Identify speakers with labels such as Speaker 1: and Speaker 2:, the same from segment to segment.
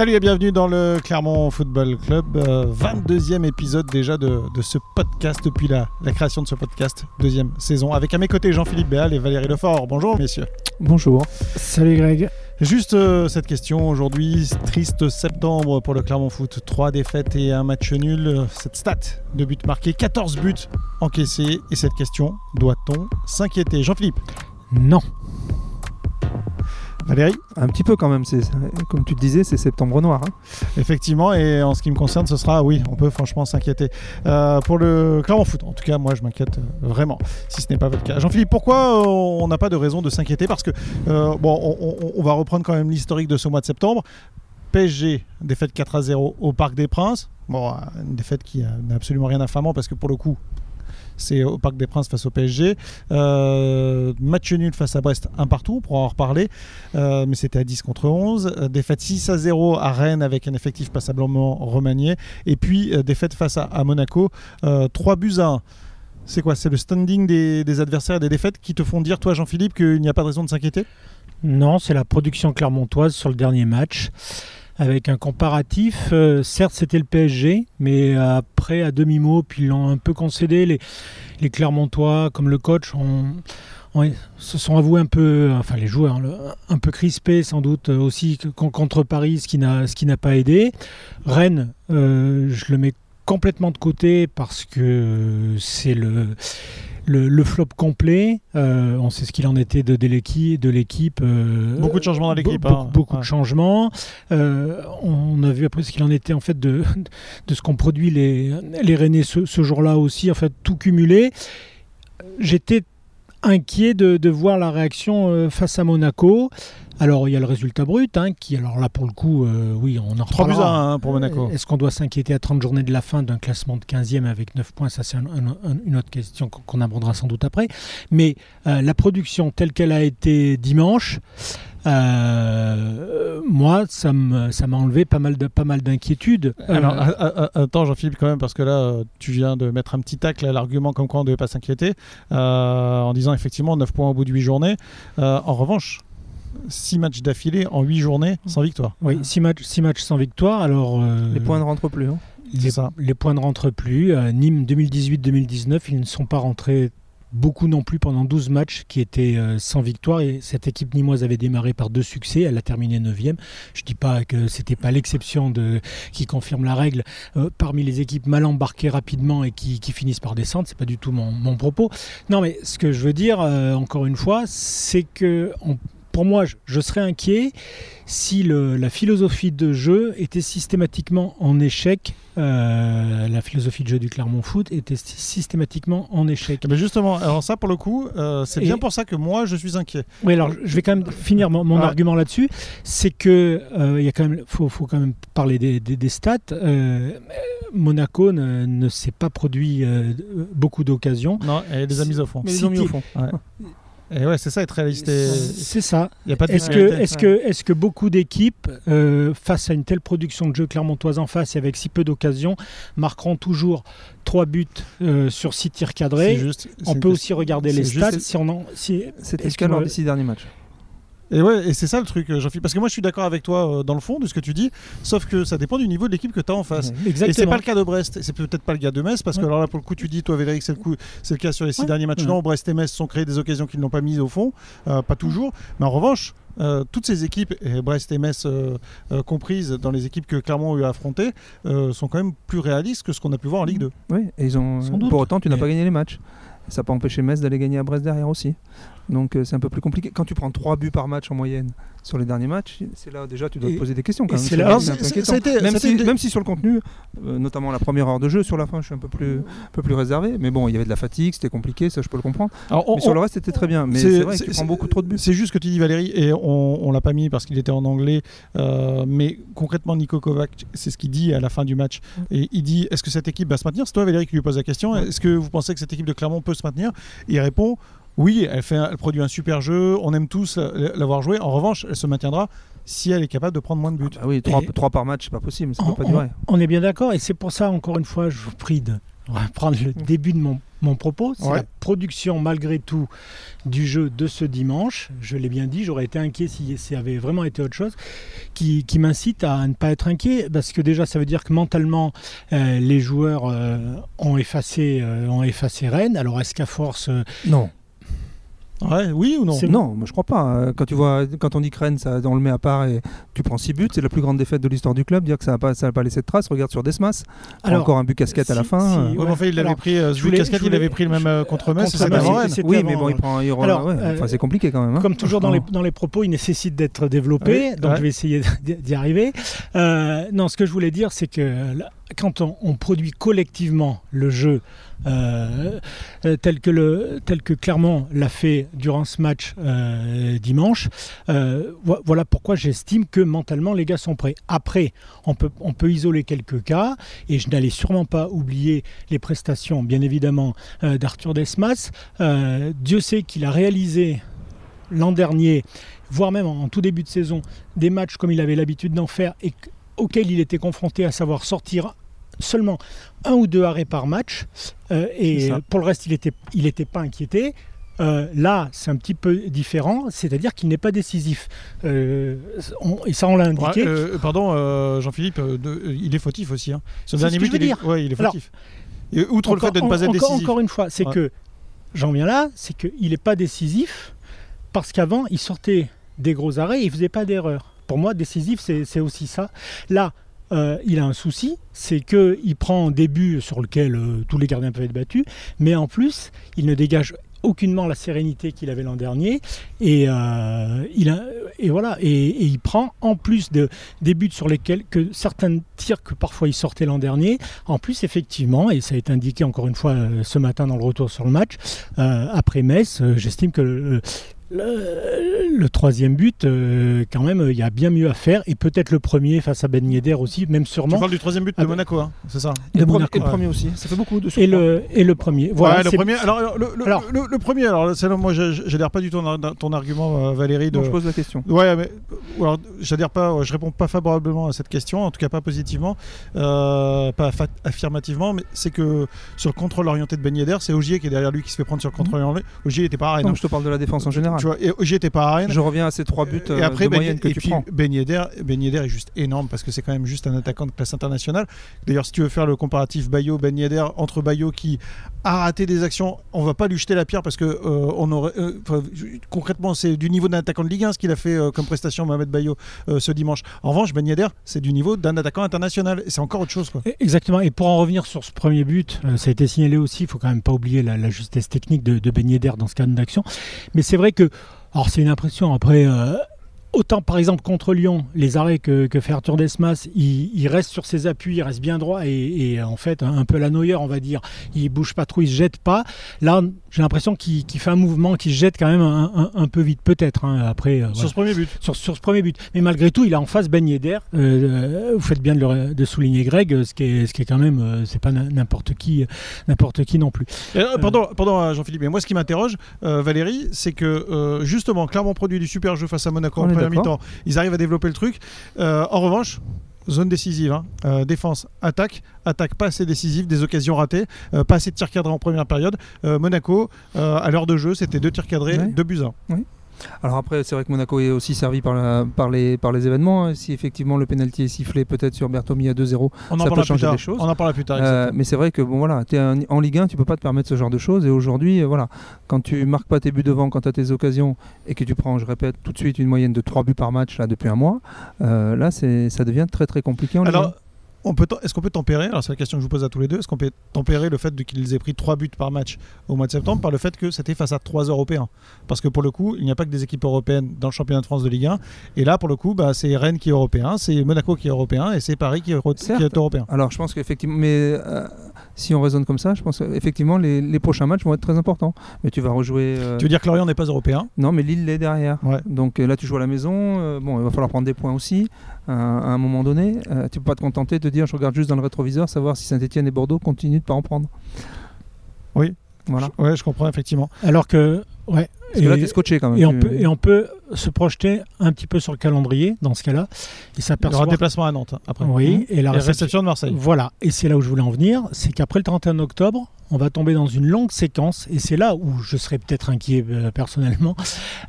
Speaker 1: Salut et bienvenue dans le Clermont Football Club, 22e épisode déjà de, ce podcast depuis la, la, création de ce podcast, deuxième saison, avec à mes côtés Jean-Philippe Béal et Valérie Lefort. Bonjour messieurs.
Speaker 2: Bonjour.
Speaker 3: Salut Greg.
Speaker 1: Juste euh, cette question aujourd'hui, triste septembre pour le Clermont Foot, 3 défaites et un match nul, cette stat de buts marqués, 14 buts encaissés et cette question, doit-on s'inquiéter? Jean-Philippe
Speaker 3: Non.
Speaker 1: Valérie
Speaker 2: Un petit peu quand même, comme tu te disais, c'est septembre noir. Hein.
Speaker 1: Effectivement, et en ce qui me concerne, ce sera, oui, on peut franchement s'inquiéter. Euh, pour le Clermont Foot, en tout cas, moi je m'inquiète euh, vraiment, si ce n'est pas votre cas. Jean-Philippe, pourquoi on n'a pas de raison de s'inquiéter? Parce que, euh, bon, on, va reprendre quand même l'historique de ce mois de septembre. PSG, défaite 4 à 0 au Parc des Princes. Bon, une défaite qui n'a absolument rien d'affamant parce que pour le coup, c'est au Parc des Princes face au PSG. Euh, match nul face à Brest, un partout, pour en reparler, euh, mais c'était à 10 contre 11. Euh, défaite 6 à 0 à Rennes avec un effectif passablement remanié. Et puis défaite face à, Monaco, 3 buts à 1. C'est quoi? C'est le standing des, adversaires et des défaites qui te font dire, toi Jean-Philippe, qu'il n'y a pas de raison de s'inquiéter?
Speaker 3: Non, c'est la production clermontoise sur le dernier match avec un comparatif. Euh, certes, c'était le PSG, mais après, à demi-mot, puis ils l'ont un peu concédé. Les, Clermontois, comme le coach, se sont avoués un peu, enfin les joueurs, un peu crispés sans doute aussi contre Paris, ce qui n'a pas aidé. Rennes, euh, je le mets complètement de côté parce que c'est le le, flop complet. Euh, on sait ce qu'il en était de, de l'équipe.
Speaker 1: Euh, beaucoup de changements dans l'équipe.
Speaker 3: beaucoup, hein. de changements. Euh, on a vu après ce qu'il en était en fait de, de ce qu'ont produit les, les Rennais ce, jour-là aussi. En fait, tout cumulé. J'étais inquiet de, de, voir la réaction face à Monaco. Alors il y a le résultat brut, hein, qui alors là pour le coup, euh, oui, on en 3
Speaker 1: buts à 1 pour Monaco.
Speaker 3: Est-ce qu'on doit s'inquiéter à 30 journées de la fin d'un classement de 15e avec 9 points? Ça c'est une autre question qu'on abordera sans doute après. Mais euh, la production telle qu'elle a été dimanche, euh, moi, ça m'a ça enlevé pas mal de pas mal d'inquiétudes.
Speaker 1: Alors, attends, Jean-Philippe, quand même, parce que là, tu viens de mettre un petit tacle à l'argument comme quoi on ne devait pas s'inquiéter, en disant effectivement 9 points au bout de 8 journées. en revanche, 6 matchs d'affilée en 8 journées sans victoire.
Speaker 3: Oui, 6 matchs, six matchs sans victoire. Alors,
Speaker 2: euh, les points ne rentrent plus. Hein
Speaker 3: les, les, points ne rentrent plus. Euh, Nîmes 2018-2019, ils ne sont pas rentrés beaucoup non plus pendant 12 matchs qui étaient euh, sans victoire et cette équipe nimoise avait démarré par deux succès, elle a terminé 9e. Je dis pas que c'était pas l'exception de qui confirme la règle parmi les équipes mal embarquées rapidement et qui, finissent par descendre, c'est pas du tout mon, mon, propos. Non mais ce que je veux dire encore une fois, c'est que on, pour moi, je serais inquiet si la philosophie de jeu était systématiquement en échec. Euh, la philosophie de jeu du Clermont Foot était systématiquement en échec.
Speaker 1: Mais justement, alors ça pour le coup, euh, c'est bien pour ça que moi je suis inquiet.
Speaker 3: Oui, alors je vais quand même finir mon, argument là-dessus. C'est que euh, il y quand même, faut, quand même parler des, stats. Monaco ne, s'est pas produit beaucoup d'occasions.
Speaker 1: Non, elle les a mises au fond.
Speaker 3: Mais ils ont mis au fond.
Speaker 1: Et ouais, c'est ça être réaliste.
Speaker 3: C'est ça. Est-ce que, est que, est que beaucoup d'équipes, euh, face à une telle production de jeu clermontoise en face et avec si peu d'occasions, marqueront toujours 3 buts euh, sur 6 tirs cadrés? Juste, On peut aussi regarder les stats. Si on en, si,
Speaker 2: C'était le cas lors des 6 derniers matchs.
Speaker 1: Et ouais, et c'est ça le truc, euh, Jean-Philippe. Parce que moi, je suis d'accord avec toi euh, dans le fond de ce que tu dis, sauf que ça dépend du niveau de l'équipe que tu as en face. Exactement. Et c'est pas le cas de Brest, c'est peut-être pas le cas de Metz, parce que alors là, pour le coup, tu dis, toi, Véléric, c'est le, coup, c'est le cas sur les six derniers matchs. Non, Brest et Metz sont créés des occasions qu'ils n'ont pas mises au fond, euh, pas toujours. Mais en revanche, toutes ces équipes, et Brest et Metz comprises dans les équipes que Clermont a eu à affronter, sont quand même plus réalistes que ce qu'on a pu voir en Ligue 2.
Speaker 2: Oui, et ils ont. Pour autant, tu n'as pas gagné les matchs. Ça peut empêcher Metz d'aller gagner à Brest derrière aussi. Donc euh, c'est un peu plus compliqué. Quand tu prends 3 buts par match en moyenne sur les derniers matchs, c'est là déjà tu dois te poser des questions. Quand même. même, si, sur le contenu, euh, notamment la première heure de jeu, sur la fin je suis un peu plus, un peu plus réservé. Mais bon, il y avait de la fatigue, c'était compliqué, ça je peux le comprendre. mais sur le reste c'était très bien. Mais c'est vrai que tu prends beaucoup trop de buts.
Speaker 1: C'est juste que tu dis Valérie, et on, on l'a pas mis parce qu'il était en anglais. Euh, mais concrètement, Nico Kovac, c'est ce qu'il dit à la fin du match. Et il dit est-ce que cette équipe va se maintenir? C'est toi Valérie qui lui pose la question. Est-ce que vous pensez que cette équipe de Clermont peut se maintenir? Il répond oui, elle, fait elle produit un super jeu, on aime tous l'avoir joué. En revanche, elle se maintiendra si elle est capable de prendre moins de buts.
Speaker 2: Ah bah oui, 3, par match, c'est pas possible, ça on, peut pas durer.
Speaker 3: On est bien d'accord, et c'est pour ça, encore une fois, je vous prie de reprendre le début de mon, mon propos, c'est la production malgré tout du jeu de ce dimanche. Je l'ai bien dit, j'aurais été inquiet si ça avait vraiment été autre chose, qui, m'incite à ne pas être inquiet, parce que déjà ça veut dire que mentalement euh, les joueurs euh, ont effacé, euh, ont effacé Rennes. Alors est-ce qu'à force,
Speaker 2: non.
Speaker 1: Ouais, oui ou non?
Speaker 2: Non, moi je crois pas. Hein. Quand tu vois, quand on dit Rennes, ça, on le met à part et tu prends 6 buts, c'est la plus grande défaite de l'histoire du club. Dire que ça n'a pas, ça pas laissé de traces. Regarde sur Desmas, encore un but casquette à la fin.
Speaker 1: Si, il avait pris, euh, ce but casquette, il avait pris le même euh, contre Metz, c'est.
Speaker 2: Oui, mais bon, il prend. Il alors, euh, c'est compliqué quand même. Hein.
Speaker 3: Comme toujours dans les, dans les propos, il nécessite d'être développé, donc je vais essayer d'y arriver. non, ce que je voulais dire, c'est que quand on produit collectivement le jeu euh, euh, tel, que le, Clermont l'a fait durant ce match euh, dimanche. voilà pourquoi j'estime que mentalement les gars sont prêts. Après, on peut, on peut isoler quelques cas et je n'allais sûrement pas oublier les prestations, bien évidemment, d'Arthur Desmas. Dieu sait qu'il a réalisé l'an dernier, voire même en, tout début de saison, des matchs comme il avait l'habitude d'en faire et auxquels il était confronté, à savoir sortir seulement un ou deux arrêts par match. Euh, et pour le reste, il n'était il était pas inquiété. Euh, là, c'est un petit peu différent, c'est-à-dire qu'il n'est pas décisif. Euh, et ça, on l'a indiqué.
Speaker 1: pardon, Jean-Philippe, il est fautif aussi. Hein. Ce dernier but, il, est... Ouais, il est fautif. outre le fait de ne pas être décisif.
Speaker 3: Encore une fois, c'est que, j'en viens là, c'est qu'il n'est pas décisif parce qu'avant, il sortait des gros arrêts et il ne faisait pas d'erreur. Pour moi, décisif, c'est aussi ça. Là, euh, il a un souci, c'est qu'il prend un début sur lequel euh, tous les gardiens peuvent être battus, mais en plus, il ne dégage aucunement la sérénité qu'il avait l'an dernier et, euh, il et voilà et, il prend en plus de des buts sur lesquels que certains tirs que parfois il sortait l'an dernier. En plus effectivement et ça a été indiqué encore une fois ce matin dans le retour sur le match après Metz j'estime que le, troisième but, euh, quand même, il y a bien mieux à faire. Et peut-être le premier face à Ben Yedder aussi, même sûrement. Tu
Speaker 1: parles du troisième but de ah, Monaco, hein, c'est ça
Speaker 2: Et le premier aussi. Ça fait beaucoup de
Speaker 3: et le, et le premier.
Speaker 1: Voilà, le premier. Alors, le, le, premier, alors, moi, j'adhère pas du tout à ton argument, euh, Valérie.
Speaker 2: De... je pose la question.
Speaker 1: Ouais, mais alors, j'adhère pas, je réponds pas favorablement à cette question, en tout cas pas positivement, euh, pas affirmativement, mais c'est que sur le contrôle orienté de Ben Yedder, c'est Ogier qui est derrière lui qui se fait prendre sur le contrôle orienté. Ogier était pas à
Speaker 2: Non, je te parle de la défense en général.
Speaker 1: Tu vois, et était pas à Rennes.
Speaker 2: Je reviens à ces trois buts et après, de ben, moyenne que
Speaker 1: et
Speaker 2: tu
Speaker 1: puis,
Speaker 2: prends.
Speaker 1: Ben Yedder, ben Yedder est juste énorme parce que c'est quand même juste un attaquant de classe internationale. D'ailleurs, si tu veux faire le comparatif Bayo Ben Yedder entre Bayo qui a raté des actions, on va pas lui jeter la pierre parce que euh, on aurait euh, concrètement c'est du niveau d'un attaquant de Ligue 1 ce qu'il a fait euh, comme prestation Mohamed Bayo ce dimanche. En revanche, Ben Yedder, c'est du niveau d'un attaquant international et c'est encore autre chose quoi.
Speaker 3: Exactement. Et pour en revenir sur ce premier but, ça a été signalé aussi. Il faut quand même pas oublier la, justesse technique de, de Ben Yedder dans ce cas d'action. Mais c'est vrai que alors c'est une impression. Après, Autant par exemple contre Lyon, les arrêts que, fait Arthur Desmas, il, reste sur ses appuis, il reste bien droit et, en fait un, peu la noyeur on va dire. Il bouge pas trop, il se jette pas. Là j'ai l'impression qu'il fait un mouvement, qu'il se jette quand même un, peu vite peut-être. Hein, après
Speaker 1: euh, sur ce premier but.
Speaker 3: Sur, ce premier but. Mais malgré tout il a en face Ben Yedder. Euh, vous faites bien de, de, souligner Greg, ce qui est, ce qui est quand même euh, c'est pas n'importe qui n'importe qui non plus.
Speaker 1: pardon, pardon Jean-Philippe, mais moi ce qui m'interroge Valérie, c'est que justement clairement produit du super jeu face à Monaco mi-temps. Ils arrivent à développer le truc. Euh, en revanche, zone décisive, hein. euh, défense, attaque, attaque pas assez décisive, des occasions ratées, euh, pas assez de tirs cadrés en première période. Monaco, à l'heure de jeu, c'était deux tirs cadrés, deux buts 1.
Speaker 2: Alors après, c'est vrai que Monaco est aussi servi par, par, les, par les événements. Hein. Si effectivement le penalty est sifflé peut-être sur Bertomi à 2-0, ça peut changer des choses.
Speaker 1: On en parlera plus tard.
Speaker 2: Euh, mais c'est vrai que bon voilà, es en Ligue 1, tu peux pas te permettre ce genre de choses. Et aujourd'hui, euh, voilà, quand tu marques pas tes buts devant, quand tu as tes occasions et que tu prends, je répète, tout de suite une moyenne de 3 buts par match là depuis un mois, euh, là ça devient très très compliqué en Ligue 1
Speaker 1: est-ce qu'on peut tempérer, alors c'est la question que je vous pose à tous les deux, est-ce qu'on peut tempérer le fait qu'ils aient pris 3 buts par match au mois de septembre par le fait que c'était face à 3 Européens? Parce que pour le coup, il n'y a pas que des équipes européennes dans le championnat de France de Ligue 1. Et là, pour le coup, bah, c'est Rennes qui est européen, c'est Monaco qui est européen et c'est Paris qui est, européen.
Speaker 2: Alors je pense qu'effectivement, mais euh, si on raisonne comme ça, je pense qu'effectivement les, les, prochains matchs vont être très importants. Mais tu vas rejouer.
Speaker 1: Euh, tu veux dire que Lorient n'est pas européen?
Speaker 2: Non, mais Lille l'est derrière. Donc euh, là, tu joues à la maison. bon, il va falloir prendre des points aussi à, un moment donné. tu peux pas te contenter de dire je regarde juste dans le rétroviseur, savoir si Saint-Etienne et Bordeaux continuent de pas en prendre.
Speaker 1: Oui, voilà. Je, ouais, je comprends effectivement.
Speaker 3: Alors que Ouais.
Speaker 2: Parce que là, tu es scotché quand même.
Speaker 3: Et on, peut, et on peut se projeter un petit peu sur le calendrier dans ce cas-là.
Speaker 1: Et ça Il y aura un déplacement à Nantes hein, après.
Speaker 3: Oui, mmh.
Speaker 1: et la réception de Marseille.
Speaker 3: Voilà, et c'est là où je voulais en venir. C'est qu'après le 31 octobre, on va tomber dans une longue séquence. Et c'est là où je serais peut-être inquiet euh, personnellement.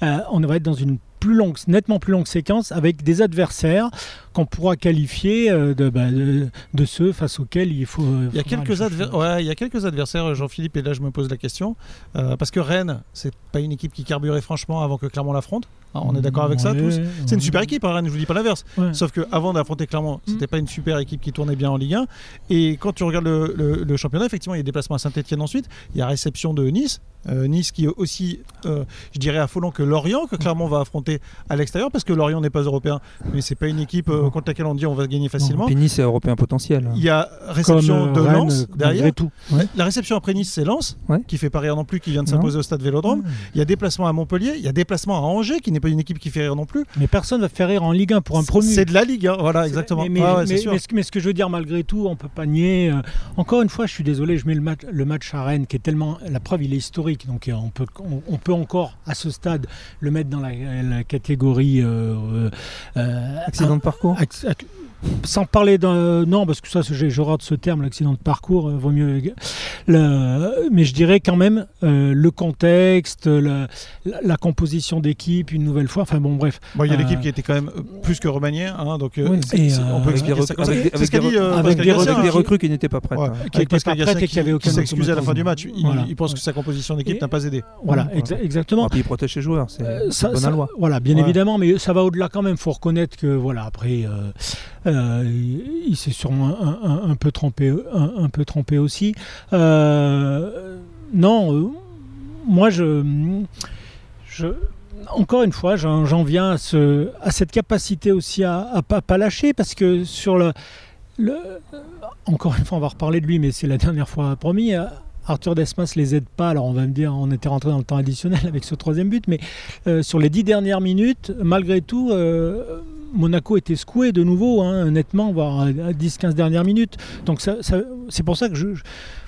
Speaker 3: Euh, on va être dans une plus longue, nettement plus longue séquence avec des adversaires qu'on pourra qualifier euh, bah, de, de, ceux face auxquels il faut.
Speaker 1: il, y a quelques ouais, il y a quelques adversaires, Jean-Philippe, et là je me pose la question, parce que Rennes, c'est pas une équipe qui carburait franchement avant que Clermont l'affronte. Hein, on est d'accord avec ça tous C'est une super équipe, hein, Rennes, je vous dis pas l'inverse. Sauf qu'avant d'affronter Clermont, mm. c'était pas une super équipe qui tournait bien en Ligue 1. Et quand tu regardes le, championnat, effectivement, il y a déplacement à Saint-Etienne ensuite, il y a réception de Nice. Euh, nice qui est aussi, euh, je dirais, affolant que Lorient, que Clermont va affronter à l'extérieur, parce que Lorient n'est pas européen, mais c'est pas une équipe euh, contre laquelle on dit on va gagner facilement.
Speaker 2: Et Nice est européen potentiel.
Speaker 1: Il y a réception de Lens derrière. Tout. La réception après Nice, c'est Lens, qui fait pas rire non plus, qui vient de s'imposer au stade Vélodrome. Il y a déplacement à Montpellier, il y a déplacement à Angers, qui n'est pas une équipe qui fait rire non plus.
Speaker 3: Mais personne va faire rire en Ligue 1 pour un promu.
Speaker 1: C'est de la Ligue, voilà, exactement.
Speaker 3: Mais, ce, que je veux dire, malgré tout, on peut pas nier. encore une fois, je suis désolé, je mets le match, le match à Rennes, qui est tellement. La preuve, il est historique, donc on peut on, peut encore, à ce stade, le mettre dans la, catégorie euh,
Speaker 2: euh, accident de parcours Exactly.
Speaker 3: Sans parler d'un. Non, parce que ça, j'ai de ce terme, l'accident de parcours, euh, vaut mieux. Le, mais je dirais quand même euh, le contexte, la, composition d'équipe, une nouvelle fois. Enfin bon, bref.
Speaker 1: il y a l'équipe euh, qui était quand même plus que remaniée, hein, donc
Speaker 2: on peut expliquer ça avec, des, recrues qui n'étaient pas prêtes. Ouais,
Speaker 1: hein. Qui pas prêtes et qui avaient aucun. s'excusait à la fin du match. Il, pense que sa composition d'équipe n'a pas aidé.
Speaker 3: Voilà, exactement. Et
Speaker 2: puis il protège ses joueurs, c'est bonne loi.
Speaker 3: Voilà, bien évidemment, mais ça va au-delà quand même. Il faut reconnaître que voilà, après. Euh, il, s'est sûrement un, peu trompé, un, peu trompé aussi. Euh, non, euh, moi je, encore une fois, j'en viens à, ce, à, cette capacité aussi à ne pas, lâcher parce que sur le, le, Encore une fois, on va reparler de lui, mais c'est la dernière fois promis. Arthur Desmas les aide pas. Alors on va me dire, on était rentré dans le temps additionnel avec ce troisième but, mais sur les dix dernières minutes, malgré tout, Monaco était secoué de nouveau, hein, nettement, voire à 10-15 dernières minutes. Donc c'est pour ça que je,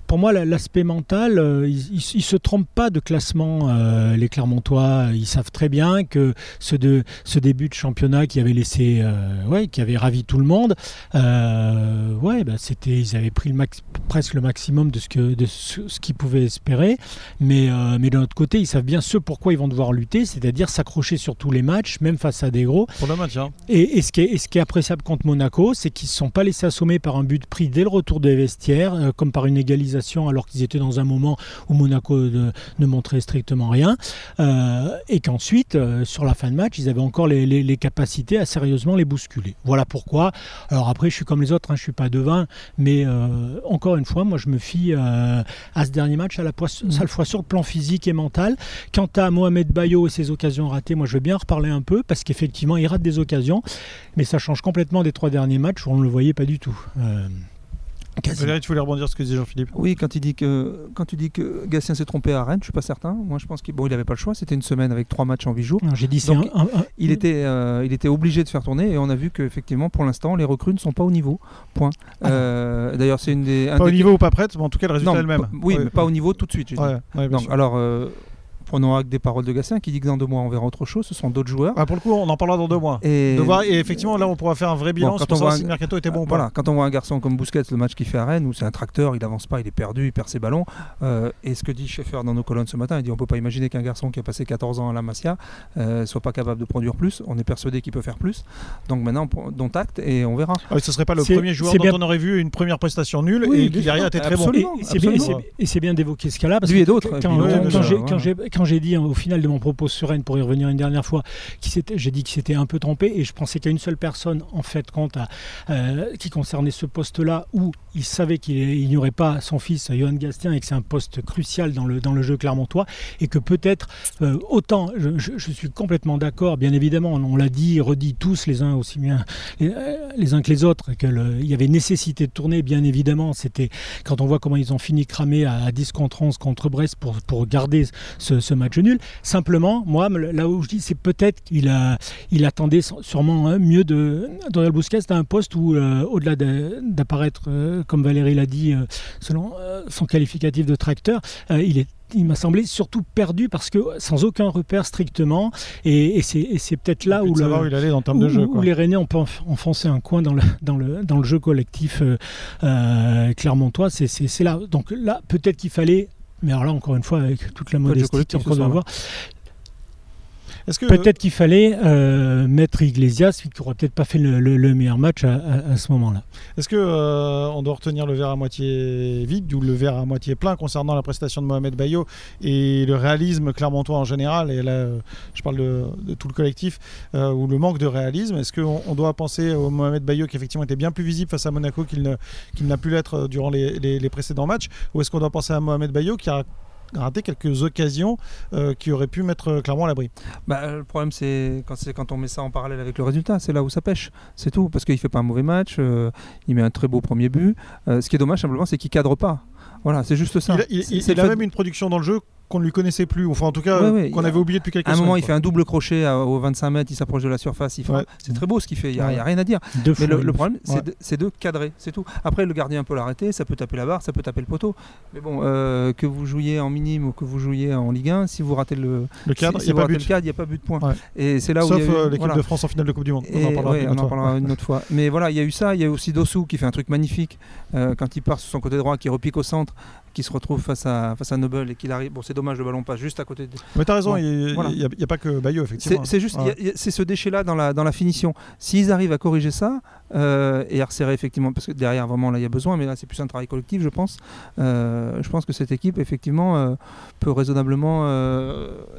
Speaker 3: pour moi, l'aspect mental, euh, ils ne se trompent pas de classement, euh, les Clermontois. Ils savent très bien que ce, de, ce début de championnat qui avait laissé, euh, ouais, qui avait ravi tout le monde, ouais, bah, c'était, ils avaient pris le max, presque le maximum de ce que, de ce, qu'ils pouvaient espérer. Mais, mais d'un autre côté, ils savent bien ce pourquoi ils vont devoir lutter, c'est-à-dire s'accrocher sur tous les matchs, même face à des gros.
Speaker 1: Pour le match, hein.
Speaker 3: et, et, ce qui est, et ce qui est appréciable contre Monaco, c'est qu'ils ne se sont pas laissés assommer par un but pris dès le retour des vestiaires, comme par une égalisation alors qu'ils étaient dans un moment où Monaco ne montrait strictement rien. Euh, et qu'ensuite, euh, sur la fin de match, ils avaient encore les, capacités à sérieusement les bousculer. Voilà pourquoi. Alors après, je suis comme les autres, hein, je ne suis pas devin, mais euh, encore une fois, moi je me fie à ce dernier match à la, mmh. fois sur le plan physique et mental. Quant à Mohamed Bayo et ses occasions ratées, moi je veux bien reparler un peu parce qu'effectivement, il rate des occasions, mais ça change complètement des trois derniers matchs où on ne le voyait pas du tout.
Speaker 1: Quasiment. Tu voulais rebondir sur ce que disait Jean-Philippe?
Speaker 2: Oui, quand, il dit que, quand tu dis que Gatien s'est trompé à Rennes, je suis pas certain. Moi, je pense qu'il bon, n'avait pas le choix. C'était une semaine avec trois matchs en huit jours.
Speaker 3: J'ai dit
Speaker 2: Donc, il, était, euh, il était obligé de faire tourner et on a vu qu'effectivement, pour l'instant, les recrues ne sont pas au niveau. Point. Ah euh, d'ailleurs, c'est une des.
Speaker 1: Pas au niveau ou pas prête, mais en tout cas, le résultat est le même.
Speaker 2: Oui, mais pas au niveau tout de suite. Donc, alors, euh, prenons acte des paroles de Gatien qui dit que dans deux mois on verra autre chose. Ce sont d'autres joueurs.
Speaker 1: Ah, pour le coup, on en parlera dans deux mois. Et, et effectivement, là, on pourra faire un vrai bilan quand on voit si le mercato était bon ou
Speaker 2: pas. Quand on voit un garçon comme Bousquet, le match qu'il fait à Rennes, où c'est un tracteur, il avance pas, il est perdu, il perd ses ballons. Euh, et ce que dit Schaeffer dans nos colonnes ce matin, il dit on peut pas imaginer qu'un garçon qui a passé 14 ans à la Masia euh, soit pas capable de produire plus. On est persuadé qu'il peut faire plus. Donc maintenant, dont acte et on verra.
Speaker 1: Ah ce serait pas le premier joueur dont on aurait vu une première prestation nulle et qui derrière était très bon.
Speaker 3: Et c'est bien d'évoquer ce cas-là.
Speaker 2: Lui et d'autres.
Speaker 3: Quand j'ai dit au final de mon propos sur Rennes, pour y revenir une dernière fois, j'ai dit qu'il s'était un peu trompé et je pensais a une seule personne, en fait, à, euh, qui concernait ce poste-là où il savait qu'il n'y aurait pas son fils, Johan Gastien, et que c'est un poste crucial dans le, dans le jeu clermontois et que peut-être, euh, autant, je, suis complètement d'accord, bien évidemment, on, l'a dit, redit tous les uns aussi bien les, euh, uns que les autres, qu'il y avait nécessité de tourner, bien évidemment, c'était quand on voit comment ils ont fini cramé à, 10 contre 11 contre Brest pour, pour garder ce, ce match nul. Simplement, moi, là où je dis, c'est peut-être qu'il a, il attendait sûrement hein, mieux de Donald Bousquet à un poste où, euh, au-delà d'apparaître, euh, comme Valérie l'a dit, euh, selon son qualificatif de tracteur, il est il m'a semblé surtout perdu parce que sans aucun repère strictement. Et, c'est peut-être là où,
Speaker 1: le, où, il allait en termes de jeu,
Speaker 3: où les Rennais ont enfoncé un coin dans le, dans le, dans le jeu collectif euh clermontois. C'est là. Donc là, peut-être qu'il fallait mais alors là, encore une fois, avec toute la modestie qu'on doit avoir, Peut-être qu'il fallait euh, mettre Iglesias, qui n'aurait peut-être pas fait le, meilleur match à, ce moment-là.
Speaker 1: Est-ce qu'on euh, on doit retenir le verre à moitié vide ou le verre à moitié plein concernant la prestation de Mohamed Bayo et le réalisme clermontois en général Et là, euh, je parle de, tout le collectif, ou le manque de réalisme? Est-ce qu'on on doit penser au Mohamed Bayo qui effectivement était bien plus visible face à Monaco qu'il n'a pu l'être durant les, les précédents matchs? Ou est-ce qu'on doit penser à Mohamed Bayo qui a raté quelques occasions euh, qui auraient pu mettre euh, clairement à l'abri.
Speaker 2: Bah, le problème, c'est quand, quand on met ça en parallèle avec le résultat, c'est là où ça pêche. C'est tout. Parce qu'il ne fait pas un mauvais match, euh, il met un très beau premier but. ce qui est dommage, simplement, c'est qu'il cadre pas. Voilà, c'est juste ça.
Speaker 1: Il, il, a même une production dans le jeu qu'on ne lui connaissait plus, enfin en tout cas qu'on avait oublié depuis quelques
Speaker 2: semaines.
Speaker 1: À un
Speaker 2: moment, il fait un double crochet au 25 mètres, il s'approche de la surface, il c'est très beau ce qu'il fait, il n'y a, rien à dire. Mais le, problème, c'est de, cadrer, c'est tout. Après, le gardien peut l'arrêter, ça peut taper la barre, ça peut taper le poteau. Mais bon, euh, que vous jouiez en minime ou que vous jouiez en Ligue 1, si vous ratez le,
Speaker 1: cadre,
Speaker 2: il n'y a, pas but de point.
Speaker 1: Et c'est là où Sauf euh, l'équipe de France en finale de Coupe du Monde.
Speaker 2: on en parlera, une, autre fois. Mais voilà, il y a eu ça, il y a eu aussi Dossou qui fait un truc magnifique euh, quand il part sur son côté droit, qui repique au centre, qui se retrouve face à, face à Noble et qu'il arrive. Bon, c'est dommage, le ballon passe juste à côté. De...
Speaker 1: Mais t'as raison, il n'y a, pas que Bayo, effectivement.
Speaker 2: C'est juste, c'est ce déchet-là dans la, dans la finition. S'ils arrivent à corriger ça euh, et à resserrer, effectivement, parce que derrière, vraiment, là, il y a besoin, mais là, c'est plus un travail collectif, je pense. Euh, je pense que cette équipe, effectivement, euh, peut raisonnablement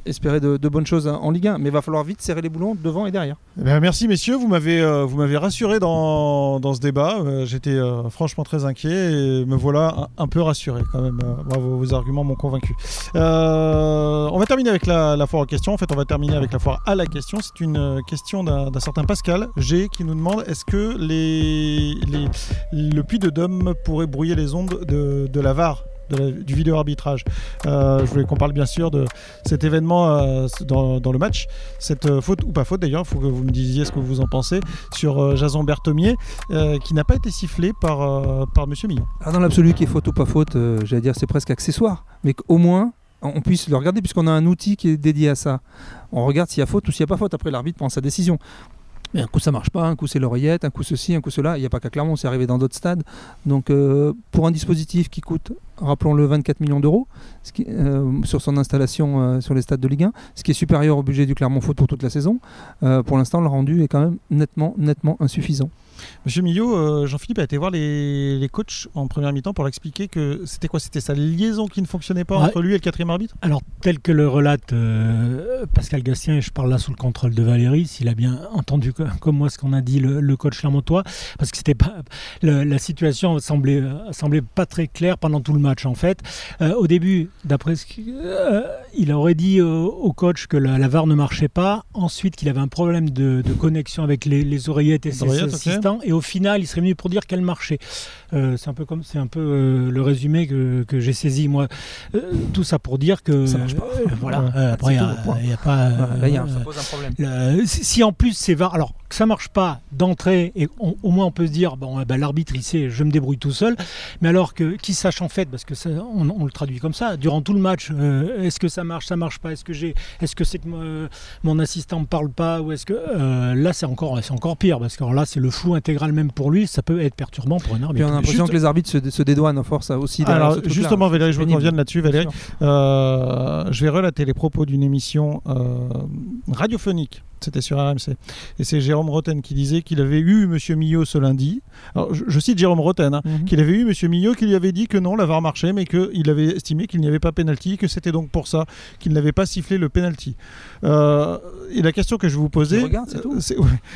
Speaker 2: espérer de, bonnes choses en Ligue 1. Mais il va falloir vite serrer les boulons devant et derrière.
Speaker 1: Eh merci, messieurs. Vous m'avez vous m'avez rassuré dans, dans, ce débat. J'étais franchement très inquiet et me voilà un, peu rassuré quand même. Vos arguments m'ont convaincu. on va terminer avec la, la, foire aux questions. En fait, on va terminer avec la foire à la question. C'est une question d'un certain Pascal G qui nous demande est-ce que les, le puits de Dôme pourrait brouiller les ondes de, de la VAR? Du vidéo arbitrage. Euh, je voulais qu'on parle bien sûr de cet événement euh, dans, le match, cette euh, faute ou pas faute d'ailleurs, il faut que vous me disiez ce que vous en pensez sur Jason Berthomier qui n'a pas été sifflé par, par Monsieur.
Speaker 2: Ah, dans l'absolu, qui est faute ou pas faute, j'allais dire c'est presque accessoire, mais qu'au moins on puisse le regarder puisqu'on a un outil qui est dédié à ça. On regarde s'il y a faute ou s'il n'y a pas faute. Après, l'arbitre prend sa décision. Mais un coup ça marche pas, un coup c'est l'oreillette, un coup ceci, un coup cela. Il n'y a pas qu'à Clermont, c'est arrivé dans d'autres stades. Donc pour un dispositif qui coûte, rappelons-le, 24 millions d'euros euh, sur son installation euh, sur les stades de Ligue 1, ce qui est supérieur au budget du Clermont Foot pour toute la saison, pour l'instant le rendu est quand même nettement, nettement insuffisant.
Speaker 1: Monsieur Millot, euh, Jean-Philippe a été voir les, les coachs en première mi-temps pour expliquer que c'était quoi? C'était sa liaison qui ne fonctionnait pas entre lui et le quatrième arbitre?
Speaker 3: Alors, tel que le relate euh, Pascal Gastien, et je parle là sous le contrôle de Valérie, s'il a bien entendu comme moi ce qu'on a dit le, coach Lermontois, parce que c'était pas la situation semblait, semblait pas très claire pendant tout le match en fait. Euh, au début, d'après ce qu'il aurait dit au coach que la, VAR ne marchait pas, ensuite qu'il avait un problème de, connexion avec les, oreillettes et ses assistants et au final, il serait venu pour dire qu'elle marchait. Euh, c'est un peu comme c'est un peu euh, le résumé que, que j'ai saisi moi. Euh, tout ça pour dire que
Speaker 2: ça marche pas.
Speaker 3: voilà. après, il n'y a, pas.
Speaker 2: Là, y a, ça pose un
Speaker 3: problème. si en plus c'est alors que ça marche pas d'entrée et au moins on peut se dire bon ben, l'arbitre il sait je me débrouille tout seul mais alors que qui sache en fait parce que ça, on, le traduit comme ça durant tout le match est-ce que ça marche ça marche pas est-ce que j'ai est-ce que c'est que mon assistant me parle pas ou est-ce que là c'est encore c'est encore pire parce que là c'est le flou intégral même pour lui, ça peut être perturbant pour un arbitre.
Speaker 2: on a l'impression que les arbitres se, dédouanent en force aussi.
Speaker 1: Alors justement, Valérie, je veux qu'on vienne là-dessus, Valérie. Euh, je vais relater les propos d'une émission euh, radiophonique c'était sur RMC. Et c'est Jérôme Roten qui disait qu'il avait eu Monsieur Millot ce lundi. Alors, je, cite Jérôme Roten, hein, mhm. qu'il avait eu Monsieur Millot qui lui avait dit que non, la VAR marchait, mais qu'il avait estimé qu'il n'y avait pas pénalty, que c'était donc pour ça qu'il n'avait pas sifflé le pénalty. Euh, et la question que je vous posais,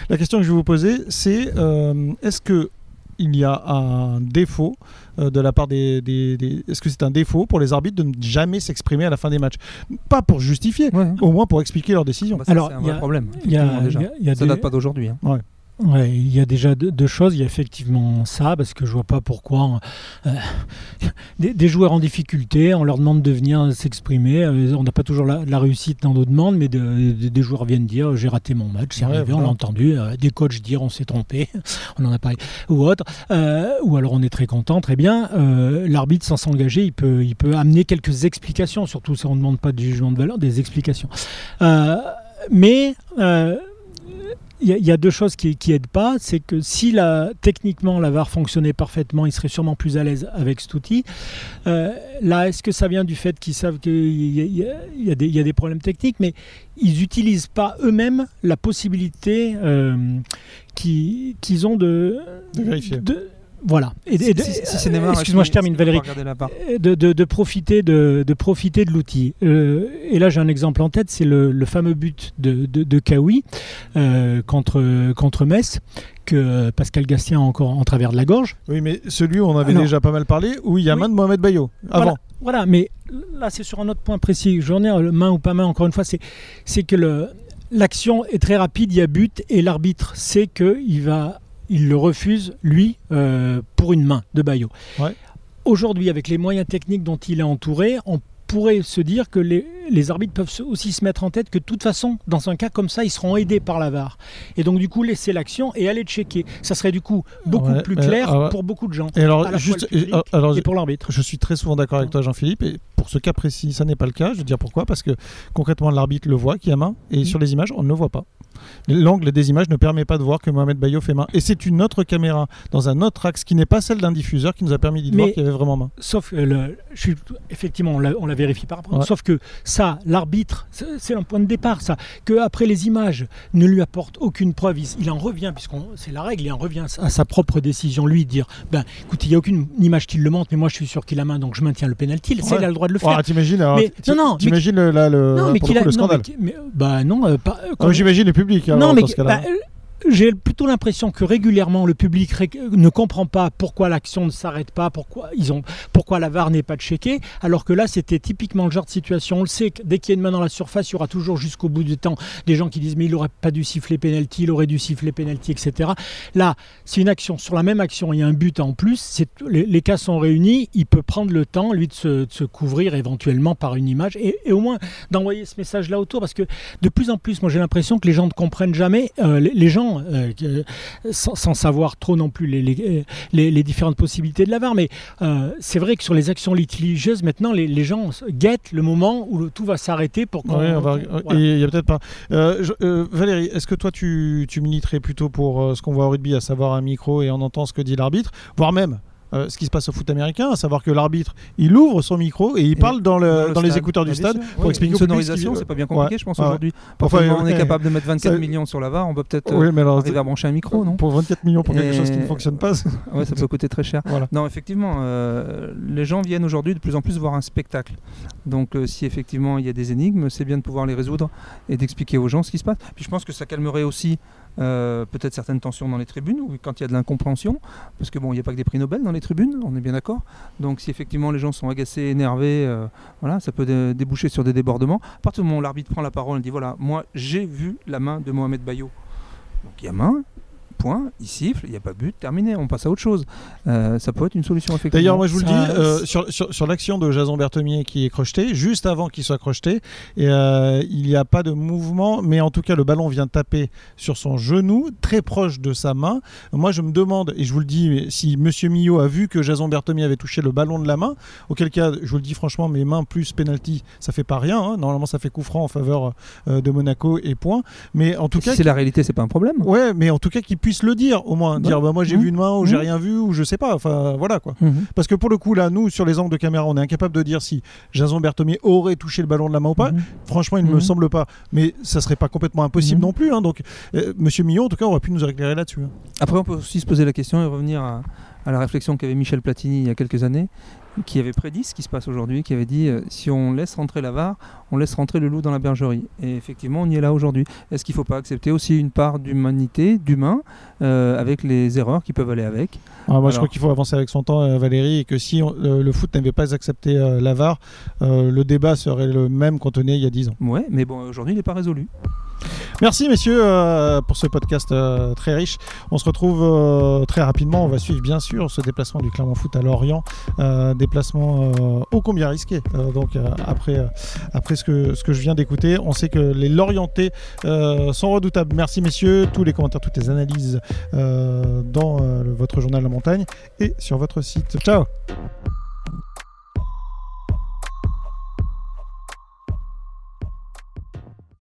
Speaker 1: la question que je vais vous poser, c'est euh, est-ce que il y a un défaut euh, de la part des. Est-ce que c'est un défaut pour les arbitres de ne jamais s'exprimer à la fin des matchs? Pas pour justifier, au moins pour expliquer leur décision.
Speaker 2: Bah, Alors, il y a un problème. Y a, ça ne date pas d'aujourd'hui. Hein.
Speaker 3: Ouais, il y a déjà deux, choses. Il y a effectivement ça, parce que je vois pas pourquoi euh, des, joueurs en difficulté, on leur demande de venir s'exprimer. Euh, on n'a pas toujours la, réussite dans nos demandes, mais des joueurs viennent dire j'ai raté mon match, c'est arrivé, on l'a entendu. Euh, des coachs dire on s'est trompé, on en a parlé, ou autre. ou alors on est très content, très bien. L'arbitre, sans s'engager, il peut, il peut amener quelques explications, surtout si on ne demande pas de jugement de valeur, des explications. mais il y, a deux choses qui, qui aident pas, c'est que si la, techniquement la VAR fonctionnait parfaitement, il serait sûrement plus à l'aise avec cet outil. Euh, là, est-ce que ça vient du fait qu'ils savent qu'il y, y, a des problèmes techniques, mais ils n'utilisent pas eux-mêmes la possibilité euh, qu'ils ont de,
Speaker 1: de vérifier.
Speaker 3: De, voilà. Et, excuse-moi, je termine, Valérie. De, de, profiter de, de profiter de l'outil. Euh, et là, j'ai un exemple en tête, c'est le, le, fameux but de, de, Kawi euh, contre, contre Metz que Pascal Gastien a encore en travers de la gorge.
Speaker 1: Oui, mais celui où on avait déjà pas mal parlé, où il y a main de Mohamed Bayo, avant.
Speaker 3: Voilà, mais là, c'est sur un autre point précis. J'en ai main ou pas main, encore une fois, c'est que le, l'action est très rapide, il y a but, et l'arbitre sait qu'il va il le refuse, lui, euh, pour une main de Bayo. Aujourd'hui, avec les moyens techniques dont il est entouré, on pourrait se dire que les, arbitres peuvent aussi se mettre en tête que de toute façon, dans un cas comme ça, ils seront aidés par la VAR. Et donc, du coup, laisser l'action et aller checker. Ça serait du coup beaucoup plus clair ah pour beaucoup de gens.
Speaker 1: Et alors, juste, alors, et pour l'arbitre. Je suis très souvent d'accord avec toi, Jean-Philippe. Et pour ce cas précis, ça n'est pas le cas. Je vais dire pourquoi. Parce que concrètement, l'arbitre le voit qui a main. Et mm. sur les images, on ne le voit pas. L'angle des images ne permet pas de voir que Mohamed Bayo fait main. Et c'est une autre caméra dans un autre axe qui n'est pas celle d'un diffuseur qui nous a permis d'y voir qu'il y avait vraiment main.
Speaker 3: Sauf, le, je suis, effectivement, on la, vérifie par rapport. Sauf que ça, l'arbitre, c'est un point de départ, ça. Que après les images ne lui apportent aucune preuve, il, en revient, puisqu'on c'est la règle, il en revient à sa propre décision, lui, dire ben, écoute, il n'y a aucune image qui le montre, mais moi je suis sûr qu'il a main, donc je maintiens le pénalty. il a le droit de le faire.
Speaker 1: t'imagines, non, non, t'imagines le, le, le, scandale.
Speaker 3: mais, bah non, euh,
Speaker 1: euh, j'imagine le public.
Speaker 3: non, mais bah, j'ai plutôt l'impression que régulièrement le public ne comprend pas pourquoi l'action ne s'arrête pas, pourquoi, ils ont, pourquoi la VAR n'est pas checkée, alors que là c'était typiquement le genre de situation. On le sait que dès qu'il y a une main dans la surface, il y aura toujours jusqu'au bout du temps des gens qui disent mais il n'aurait pas dû siffler penalty, il aurait dû siffler penalty, etc. Là, c'est une action, sur la même action, il y a un but en plus, les, les, cas sont réunis, il peut prendre le temps, lui, de se, couvrir éventuellement par une image et, au moins d'envoyer ce message-là autour, parce que de plus en plus, moi j'ai l'impression que les gens ne comprennent jamais, euh, les gens euh, sans, savoir trop non plus les, les, différentes possibilités de la VAR. Mais euh, c'est vrai que sur les actions litigieuses, maintenant, les, gens guettent le moment où tout va s'arrêter pour qu'on.
Speaker 1: il y a peut-être pas. Euh, Valérie, est-ce que toi, tu, tu militerais plutôt pour ce qu'on voit au rugby, à savoir un micro et on entend ce que dit l'arbitre, voire même euh, ce qui se passe au foot américain, à savoir que l'arbitre, il ouvre son micro et il parle dans, le, dans, les écouteurs du stade pour expliquer
Speaker 2: une sonorisation, c'est pas bien compliqué, je pense aujourd'hui. Parfois, on est capable de mettre 24 millions sur la VAR, on peut peut-être euh, arriver à brancher un micro, non
Speaker 1: Pour 24 millions pour quelque chose qui ne fonctionne pas.
Speaker 2: ouais, ça peut coûter très cher. Non, effectivement, euh, les gens viennent aujourd'hui de plus en plus voir un spectacle. Donc, si effectivement il y a des énigmes, c'est bien de pouvoir les résoudre et d'expliquer aux gens ce qui se passe. Puis je pense que ça calmerait aussi euh, peut-être certaines tensions dans les tribunes ou quand il y a de l'incompréhension, parce que bon, il n'y a pas que des prix Nobel dans les tribunes, on est bien d'accord. Donc si effectivement les gens sont agacés, énervés, euh, voilà, ça peut déboucher sur des débordements. À partir du moment où l'arbitre prend la parole et dit voilà, moi j'ai vu la main de Mohamed Bayo. Donc il y a main, point, il siffle, il n'y a pas but, terminé, on passe à autre chose. Euh, ça peut être une solution effectivement.
Speaker 1: D'ailleurs, moi je vous le dis, euh, sur, sur, l'action de Jason Berthomier qui est crocheté, juste avant qu'il soit crocheté, et, euh, il n'y a pas de mouvement, mais en tout cas le ballon vient taper sur son genou, très proche de sa main. Moi je me demande, et je vous le dis, si Monsieur Millot a vu que Jason Berthomier avait touché le ballon de la main, auquel cas, je vous le dis franchement, mes mains plus penalty, ça fait pas rien. Hein. Normalement ça fait coup franc en faveur de Monaco et point. Mais en tout cas,
Speaker 2: c'est la réalité, c'est pas un problème.
Speaker 1: Ouais, mais en tout cas qu'il puisse le dire au moins, dire bah, moi j'ai mmh. vu une main ou j'ai mmh. rien vu ou je sais pas, enfin voilà quoi. Mmh. Parce que pour le coup là, nous sur les angles de caméra, on est incapable de dire si Jason Berthomier aurait touché le ballon de la main ou pas. Franchement, il ne me semble pas, mais ça serait pas complètement impossible non plus. Hein. donc euh, Monsieur Millon, en tout cas, aurait pu nous éclairer là-dessus. Hein.
Speaker 2: Après, on peut aussi se poser la question et revenir à, à la réflexion qu'avait Michel Platini il y a quelques années, qui avait prédit ce qui se passe aujourd'hui, qui avait dit euh, si on laisse rentrer l'avare, on laisse rentrer le loup dans la bergerie. Et effectivement, on y est là aujourd'hui. Est-ce qu'il ne faut pas accepter aussi une part d'humanité, d'humain, euh, avec les erreurs qui peuvent aller avec?
Speaker 1: Ah, Moi, je crois qu'il faut avancer avec son temps, euh, Valérie, et que si le foot n'avait pas accepté l'avare, le débat serait le même qu'on tenait il y a 10 ans.
Speaker 2: Ouais, mais bon, aujourd'hui, il n'est pas résolu.
Speaker 1: Merci messieurs pour ce podcast très riche. On se retrouve très rapidement. On va suivre bien sûr ce déplacement du Clermont Foot à Lorient, déplacement ô combien risqué. donc après, après ce que, ce que je viens d'écouter, on sait que les Lorientais sont redoutables. Merci messieurs, tous les commentaires, toutes les analyses dans votre journal La Montagne et sur votre site. Ciao